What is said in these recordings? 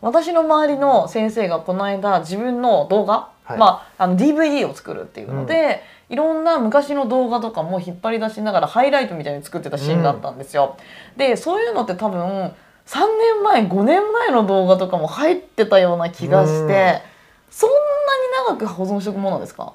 私の周りの先生がこの間自分の動画、はい。まあ、あの DVD を作るっていうので、いろんな昔の動画とかも引っ張り出しながらハイライトみたいに作ってたシーンがあったんですよ。でそういうのって多分3年前5年前の動画とかも入ってたような気がして、うん。そんなに長く保存しておくものですか？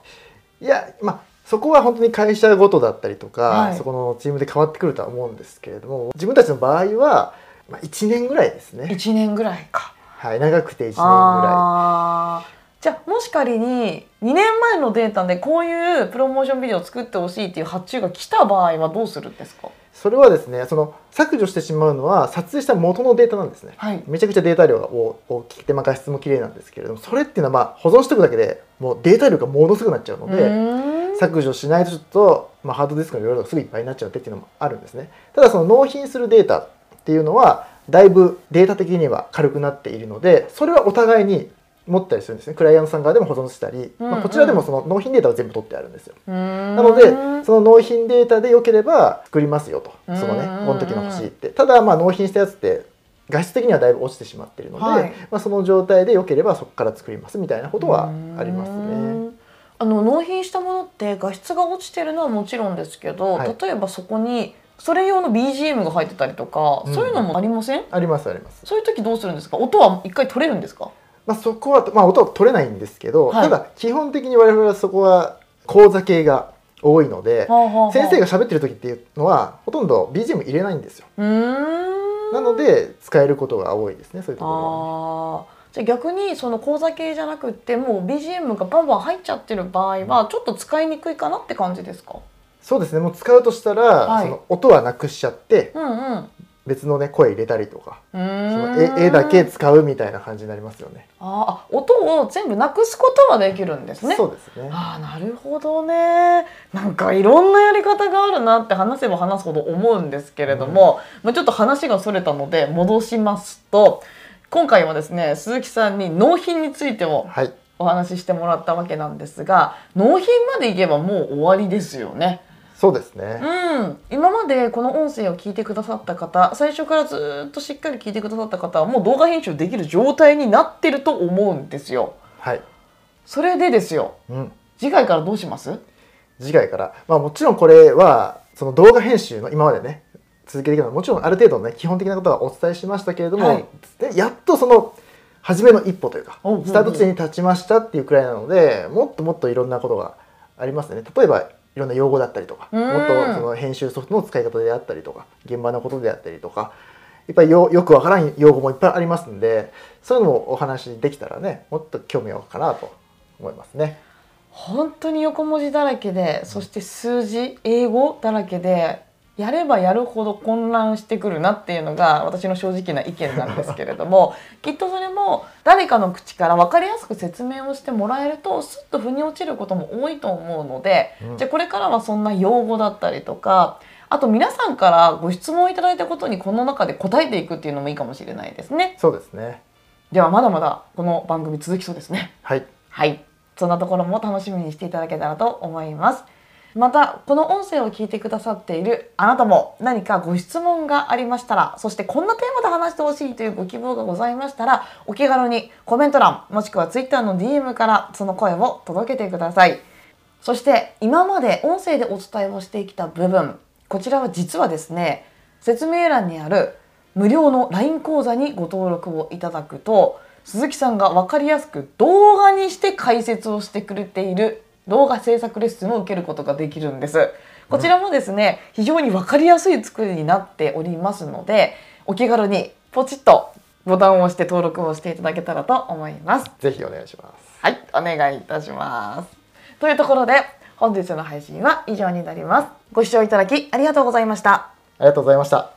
いやまあそこは本当に会社ごとだったりとか、はい。そこのチームで変わってくるとは思うんですけれども自分たちの場合は、まあ、1年ぐらいですね、1年ぐらいか。はい、長くて1年ぐらあーじゃあもし仮に2年前のデータでこういうプロモーションビデオを作ってほしいっていう発注が来た場合はどうするんですか？いそれはですねその削除してしまうのは撮影した元のデータなんですね。はい。めちゃくちゃデータ量が大大きくて、まあ、画質も綺麗なんですけれどもそれっていうのはまあ保存しておくだけでもうデータ量がものすごくなっちゃうので、削除しないとちょっと、まあ、ハードディスクの容量がすぐいっぱいになっちゃうっていうのもあるんですね。ただその納品するデータっていうのはだいぶデータ的には軽くなっているのでそれはお互いに持ったりするんですね。クライアントさん側でも保存したり、うんうん。まあ、こちらでもその納品データを全部取ってあるんですよ。なのでその納品データで良ければ作りますよと。そのねこの時の欲しいって。ただまあ納品したやつって画質的にはだいぶ落ちてしまっているので、はい。まあ、その状態で良ければそこから作りますみたいなことはありますね。ん。あの納品したものって画質が落ちてるのはもちろんですけど、はい。例えばそこにそれ用の BGM が入ってたりとか、うん。そういうのもありません？ありますあります。そういう時どうするんですか？音は一回取れるんですか？まあ、そこは、まあ、音は取れないんですけど、はい。ただ基本的に我々はそこは講座系が多いので、先生が喋ってる時っていうのはほとんど BGM 入れないんですよ。うーん。なので使えることが多いですねそういうところは。あー。じゃあ逆にその講座系じゃなくってもう BGM がバンバン入っちゃってる場合はちょっと使いにくいかなって感じですか？そうですね。もう使うとしたら、はい。その音はなくしちゃってうんうん。別のね声入れたりとかうその絵絵だけ使うみたいな感じになりますよね。あ音を全部なくすことはできるんですね。そうですね。ああなるほどね。なんかいろんなやり方があるなって話せば話すほど思うんですけれども、まあ、ちょっと話がそれたので戻しますと今回はですね鈴木さんに納品についてもはい。お話ししてもらったわけなんですが納品までいけばもう終わりですよね。そうですね。うん、今までこの音声を聞いてくださった方最初からずっとしっかり聞いてくださった方はもう動画編集できる状態になってると思うんですよ。はい。それでですようん。次回からどうします？次回から、まあ、もちろんこれはその動画編集の今までね続けていくのはもちろんある程度のね基本的なことはお伝えしましたけれども、はいでやっとその初めの一歩というかスタート地点に立ちましたっていうくらいなのでもっともっといろんなことがありますね例えばいろんな用語だったりとかうんもっとその編集ソフトの使い方であったりとか現場のことであったりとかいっぱいよよくわからん用語もいっぱいありますんでそういうのもお話できたらねもっと興味をかなと思いますね。本当に横文字だらけでそして数字英語だらけでやればやるほど混乱してくるなっていうのが私の正直な意見なんですけれども きっとそれも誰かの口から分かりやすく説明をしてもらえるとスッと腑に落ちることも多いと思うので、うんじゃあこれからはそんな用語だったりとかあと皆さんからご質問いただいたことにこの中で答えていくっていうのもいいかもしれないですね。そうですねではまだまだこの番組続きそうですね。はいはい、そんなところも楽しみにしていただけたらと思います。またこの音声を聞いてくださっているあなたも何かご質問がありましたらそしてこんなテーマで話してほしいというご希望がございましたらお気軽にコメント欄もしくは Twitter の DM からその声を届けてください。そして今まで音声でお伝えをしてきた部分こちらは実はですね説明欄にある無料の LINE 講座にご登録をいただくと鈴木さんが分かりやすく動画にして解説をしてくれている動画制作レッスンを受けることができるんです。こちらもですね、非常に分かりやすい作りになっておりますのでお気軽にポチッとボタンを押して登録をしていただけたらと思います。ぜひお願いします。はい、お願いいたします。というところで本日の配信は以上になります。ご視聴いただきありがとうございました。ありがとうございました。